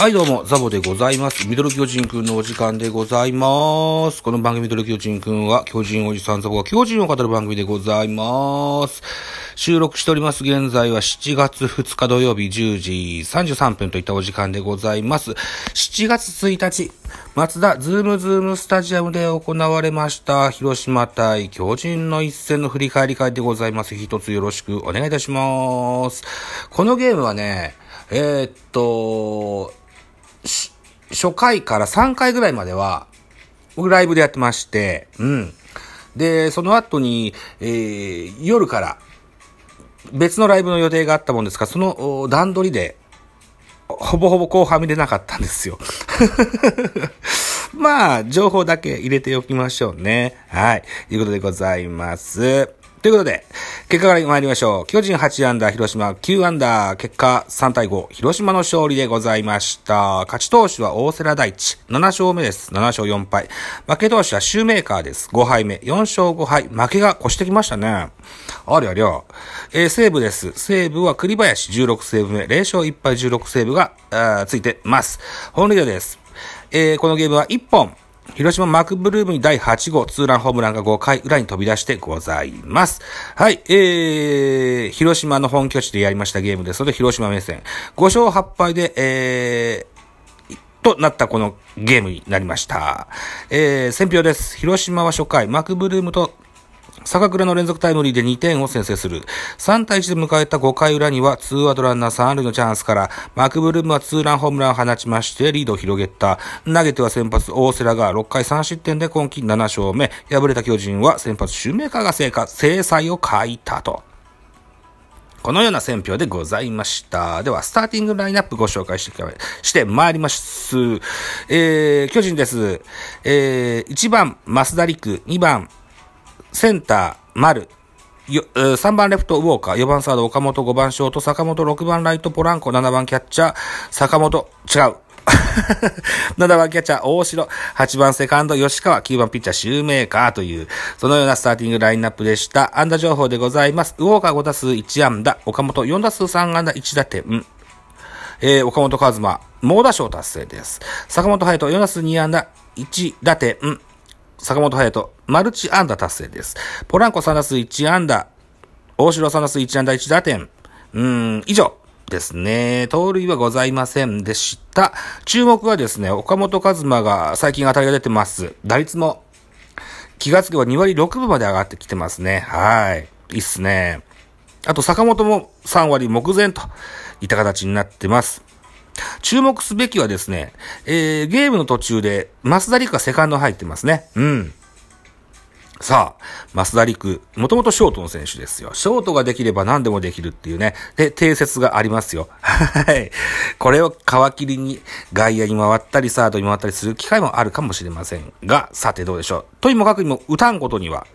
はい、どうも、ザボでございます。ミドル巨人くんのお時間でございます。この番組ミドル巨人くんは、巨人おじさんザボが巨人を語る番組でございます。収録しております。現在は7月2日土曜日10時33分といったお時間でございます。7月1日、松田ズームズームスタジアムで行われました、広島対巨人の一戦の振り返り会でございます。一つよろしくお願いいたします。このゲームはね、えーっと、初回から3回ぐらいまでは、僕ライブでやってまして、うん。で、その後に、えー、夜から、別のライブの予定があったもんですから、その段取りで、ほぼほぼ後半見れなかったんですよ。まあ、情報だけ入れておきましょうね。はい。ということでございます。ということで、結果から参りましょう。巨人8アンダー、広島9アンダー、結果3対5、広島の勝利でございました。勝ち投手は大瀬良大地、7勝目です。7勝4敗。負け投手はシューメーカーです。5敗目、4勝5敗。負けが越してきましたね。ありゃりゃ。えー、西武です。西武は栗林16セーブ目、0勝1敗16セーブが、あついてます。本塁打です。えー、このゲームは1本。広島マクブルームに第8号ツーランホームランが5回裏に飛び出してございます。はい、えー、広島の本拠地でやりましたゲームですので、広島目線。5勝8敗で、えー、となったこのゲームになりました。えー、選評です。広島は初回、マクブルームと坂倉の連続タイムリーで2点を先制する。3対1で迎えた5回裏には、ツーアウトランナー3塁のチャンスから、マクブルームはツーランホームランを放ちまして、リードを広げた。投げては先発、大瀬良が6回3失点で今季7勝目。敗れた巨人は先発、シューメーカーが制制裁を書いたと。このような選評でございました。では、スターティングラインナップご紹介してして参ります。えー、巨人です。えー、1番、増田陸、2番、センター、丸。よ3番レフト、ウォーカー。4番サード、岡本。5番ショート、坂本。6番ライト、ポランコ。7番キャッチャー、坂本。違う。7番キャッチャー、大城。8番セカンド、吉川。9番ピッチャー、シューメーカーという、そのようなスターティングラインナップでした。安打情報でございます。ウォーカー5打数1安打。岡本4打数3安打1打点。えー、岡本和真、猛打賞達成です。坂本隼人4打数2安打1打点。坂本隼人、マルチ安打達成です。ポランコ3打数1安打、大城3打数1安打1打点。うん、以上ですね。盗塁はございませんでした。注目はですね、岡本和真が最近当たりが出てます。打率も気がつけば2割6分まで上がってきてますね。はい。いいっすね。あと、坂本も3割目前といった形になってます。注目すべきはですね、えー、ゲームの途中で、増田陸がセカンド入ってますね。うん。さあ、増田陸、もともとショートの選手ですよ。ショートができれば何でもできるっていうね、で、定説がありますよ。はい。これを皮切りに外野に回ったり、サードに回ったりする機会もあるかもしれませんが、さてどうでしょう。とにもかくにも打たんことには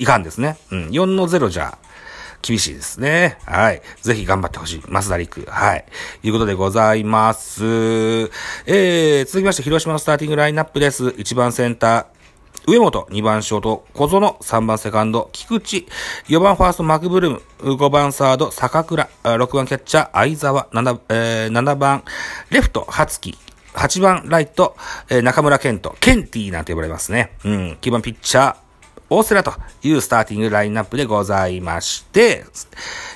いかんですね。うん。4の0じゃ、厳しいですね。はい。ぜひ頑張ってほしい。増田陸。はい。いうことでございます。えー、続きまして、広島のスターティングラインナップです。1番センター、上本、2番ショート、小園、3番セカンド、菊池、4番ファースト、マクブルーム、5番サード、坂倉、6番キャッチャー、相沢、7, えー、7番、レフト、初木、8番ライト、えー、中村健人、ケンティーなんて呼ばれますね。うん、9番ピッチャー、大瀬良というスターティングラインナップでございまして、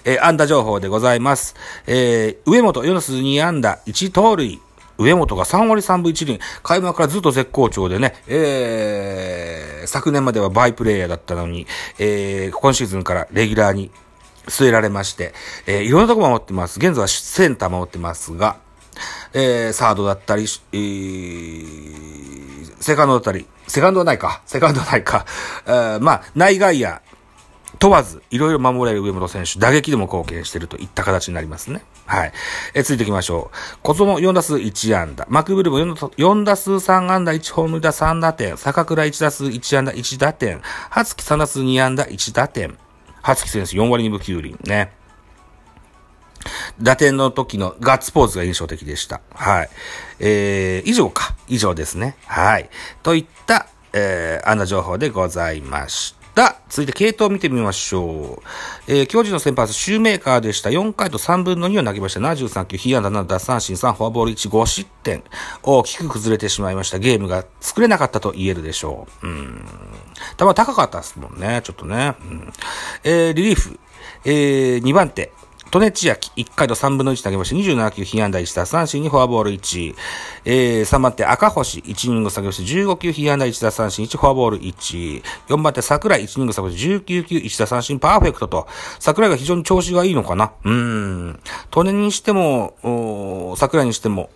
えー、安打情報でございます。えー、上本4打数2安打1盗塁。上本が3割3分1厘。開幕からずっと絶好調でね、えー、昨年まではバイプレイヤーだったのに、えー、今シーズンからレギュラーに据えられまして、えー、いろんなとこ守ってます。現在はセンター守ってますが、えー、サードだったり、えー、セカンドだったり、セカンドはないか。セカンドはないか。えー、まあ、内外野問わず、いろいろ守れる上本選手、打撃でも貢献しているといった形になりますね。はい。えー、続いていきましょう。小園4打数1安打。マクブルーム 4, 4打数3安打、1本塁打3打点。坂倉1打数1安打、1打点。初木3打数2安打、1打点。初木選手4割2分9厘ね。打点の時のガッツポーズが印象的でした。はい。えー、以上か。以上ですね。はい。といった、えー、安打情報でございました。続いて系統を見てみましょう。えー、巨人の先発、シューメーカーでした。4回と3分の2を投げました。73球、被安打7奪三振3、フォアボール1、5失点。大きく崩れてしまいました。ゲームが作れなかったと言えるでしょう。うん。球高かったですもんね。ちょっとね。うん、えー、リリーフ。えー、2番手。トネチアキ、1回と3分の1投げまして、27球、被安打1打三振にフォアボール1。えー、3番手、赤星、1イニング下げまして、15球、被安打1打三振1、フォアボール1。4番手、桜井、1イニング下げまして、19球、1打三振、パーフェクトと、桜井が非常に調子がいいのかな？うん。トネにしても、桜井にしても、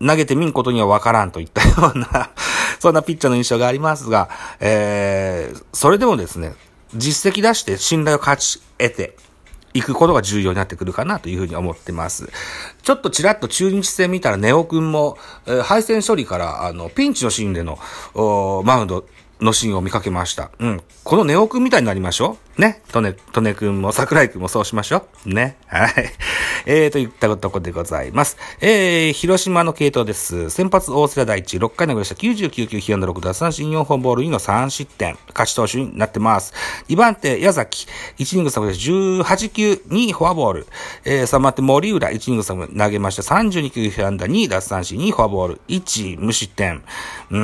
投げてみんことにはわからんといったような そんなピッチャーの印象がありますが、えー、それでもですね、実績出して信頼を勝ち得て、行くことが重要になってくるかなというふうに思ってます。ちょっとちらっと中日戦見たらネオ君も、えー、敗戦処理から、あの、ピンチのシーンでの、マウンドのシーンを見かけました。うん。このネオ君みたいになりましょう。ね。トネ、トネくんも桜井くんもそうしましょう。ね。はい。えー、といったところでございます。えー、広島の系統です。先発大瀬良大地、6回投げました。99球、被安打6奪三振4本ボール2の3失点。勝ち投手になってます。2番手、矢崎、1イニングサブで。18球、2フォアボール。えー、3番手、森浦、1イニングサブ投げました。32球、被安打2奪三振2フォアボール。1、無失点。うー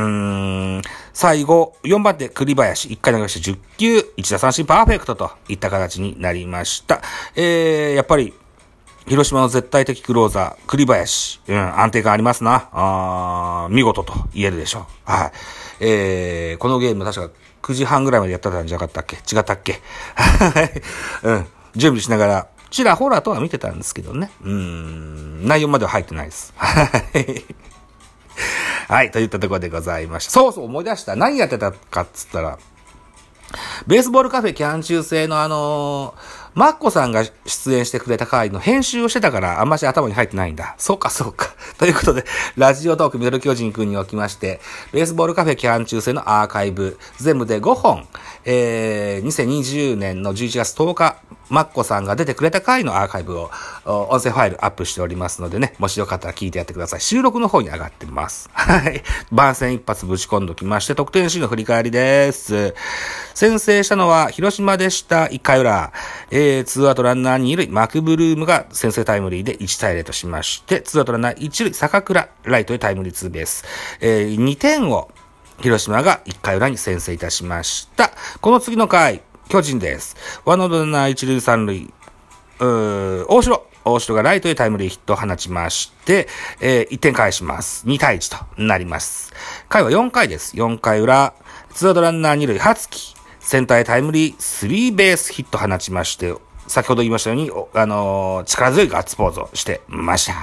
ん、最後、4番手、栗林、1回投げました。10球、1打三振パーフェクトといった形になりました。えー、やっぱり、広島の絶対的クローザー、栗林、うん、安定感ありますな。あ見事と言えるでしょう。はい。えー、このゲーム確か9時半ぐらいまでやってたんじゃなかったっけ？違ったっけ？はい。うん。準備しながら、ちらほらとは見てたんですけどね。うん、内容までは入ってないです。はい。はい、といったところでございました。そうそう思い出した。何やってたかっつったら、ベースボールカフェキャン中制のあのー、マッコさんが出演してくれた回の編集をしてたから、あんまし頭に入ってないんだ。そうか、そうか。ということで、ラジオトークミドル巨人くんにおきまして、ベースボールカフェキャン中制のアーカイブ、全部で5本、えー、2020年の11月10日、マッコさんが出てくれた回のアーカイブを、音声ファイルアップしておりますのでね、もしよかったら聞いてやってください。収録の方に上がってます。はい。番宣一発ぶち込んどきまして、得点シーンの振り返りです。先制したのは広島でした。1回裏。ー、ツーアウトランナー2塁、マクブルームが先制タイムリーで1対0としまして、ツーアウトランナー1塁、坂倉、ライトへタイムリーツーベース。えー、2点を、広島が1回裏に先制いたしました。この次の回、巨人です。ワンアウトランナー1塁3塁、うー、大城。大城がライトへタイムリーヒットを放ちまして、えー、1点返します。2対1となります。回は4回です。4回裏、ツーアウトランナー2塁、初期。センターへタイムリー、スリーベースヒット放ちまして、先ほど言いましたように、あのー、力強いガッツポーズをしてました。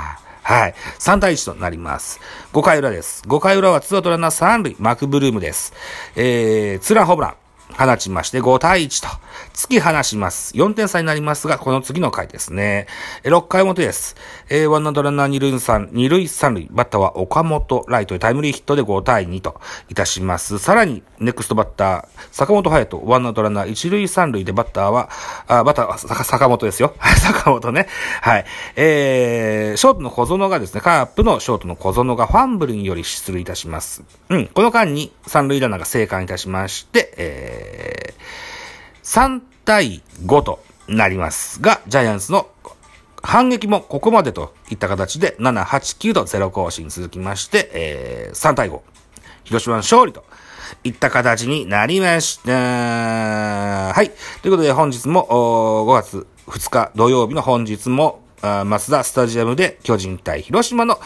はい。3対1となります。5回裏です。5回裏はツアウトランナー3塁、マクブルームです。えー、ツーランホームラン。放ちまして5対1と突き放します。4点差になりますが、この次の回ですね。6回表です。えー、ワンナドランナー2塁3、2塁3塁、バッターは岡本、ライトへタイムリーヒットで5対2といたします。さらに、ネクストバッター、坂本隼人、ワンナドランナー1塁3塁でバッターは、あバッターは坂本ですよ。坂本ね。はい。えー、ショートの小園がですね、カープのショートの小園がファンブルにより出塁いたします。うん、この間に三塁ランナーが生還いたしまして、えー、3対5となりますが、ジャイアンツの反撃もここまでといった形で、7、8、9と0更新続きまして、えー、3対5。広島の勝利といった形になりました。はい。ということで本日も5月2日土曜日の本日も、マツダスタジアムで巨人対広島の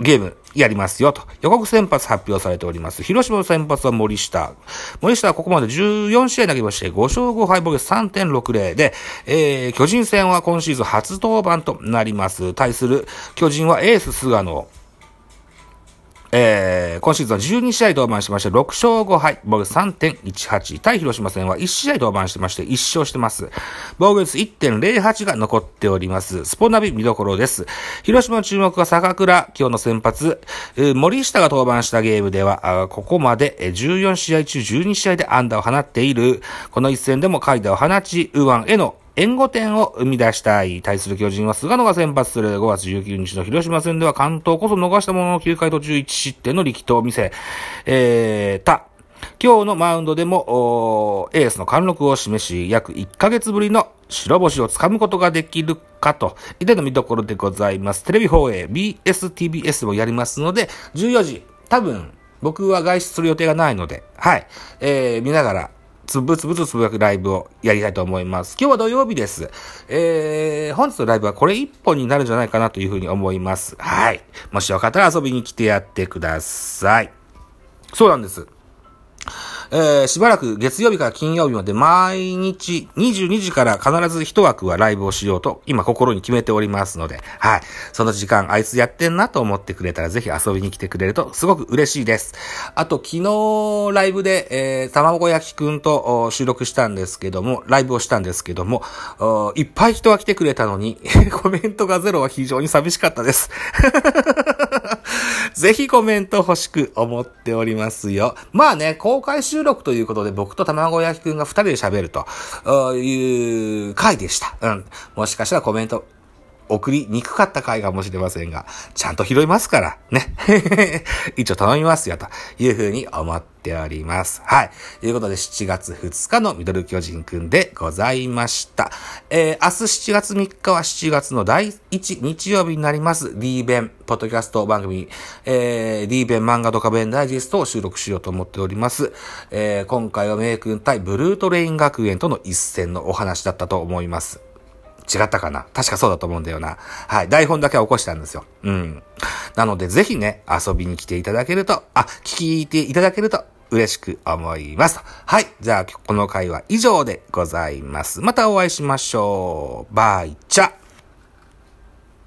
ゲームやりますよと。予告先発発表されております。広島の先発は森下。森下はここまで14試合投げまして、5勝5敗防御3.60で、えー、巨人戦は今シーズン初登板となります。対する巨人はエース菅野。えー、今シーズンは12試合登板しまして、6勝5敗、防御3.18。対広島戦は1試合登板してまして、1勝してます。防御率1.08が残っております。スポナビ見どころです。広島の注目は坂倉、今日の先発、森下が登板したゲームでは、ここまで14試合中12試合で安打を放っている、この一戦でも階段を放ち、右腕への援護点を生み出したい。対する巨人は菅野が先発する5月19日の広島戦では関東こそ逃したものの9回途中1失点の力投を見せ、えー、た。今日のマウンドでも、ーエースの貫禄を示し、約1ヶ月ぶりの白星をつかむことができるかと、いったの見どころでございます。テレビ放映、BSTBS もやりますので、14時、多分、僕は外出する予定がないので、はい、えー、見ながら、つぶつぶとつぶやくライブをやりたいと思います。今日は土曜日です。えー、本日のライブはこれ一本になるんじゃないかなというふうに思います。はい。もしよかったら遊びに来てやってください。そうなんです。えー、しばらく月曜日から金曜日まで毎日22時から必ず一枠はライブをしようと今心に決めておりますので、はい。その時間あいつやってんなと思ってくれたらぜひ遊びに来てくれるとすごく嬉しいです。あと昨日ライブで、えー、卵焼きくんと収録したんですけども、ライブをしたんですけども、いっぱい人が来てくれたのに、コメントがゼロは非常に寂しかったです。ぜひコメント欲しく思っておりますよ。まあね、公開収録ということで僕と卵焼きくんが二人で喋るという回でした。うん。もしかしたらコメント送りにくかった回かもしれませんが、ちゃんと拾いますから、ね。一応頼みますよ、というふうに思っております。はい。ということで、7月2日のミドル巨人くんでございました。えー、明日7月3日は7月の第1日曜日になります。D 弁、ポッドキャスト番組、えー、D 弁漫画ドカ弁ダイジェストを収録しようと思っております。えー、今回はメイ君対ブルートレイン学園との一戦のお話だったと思います。違ったかな？確かそうだと思うんだよな。はい。台本だけは起こしたんですよ。うん。なので、ぜひね、遊びに来ていただけると、あ、聞いていただけると嬉しく思います。はい。じゃあ、この回は以上でございます。またお会いしましょう。バイチャ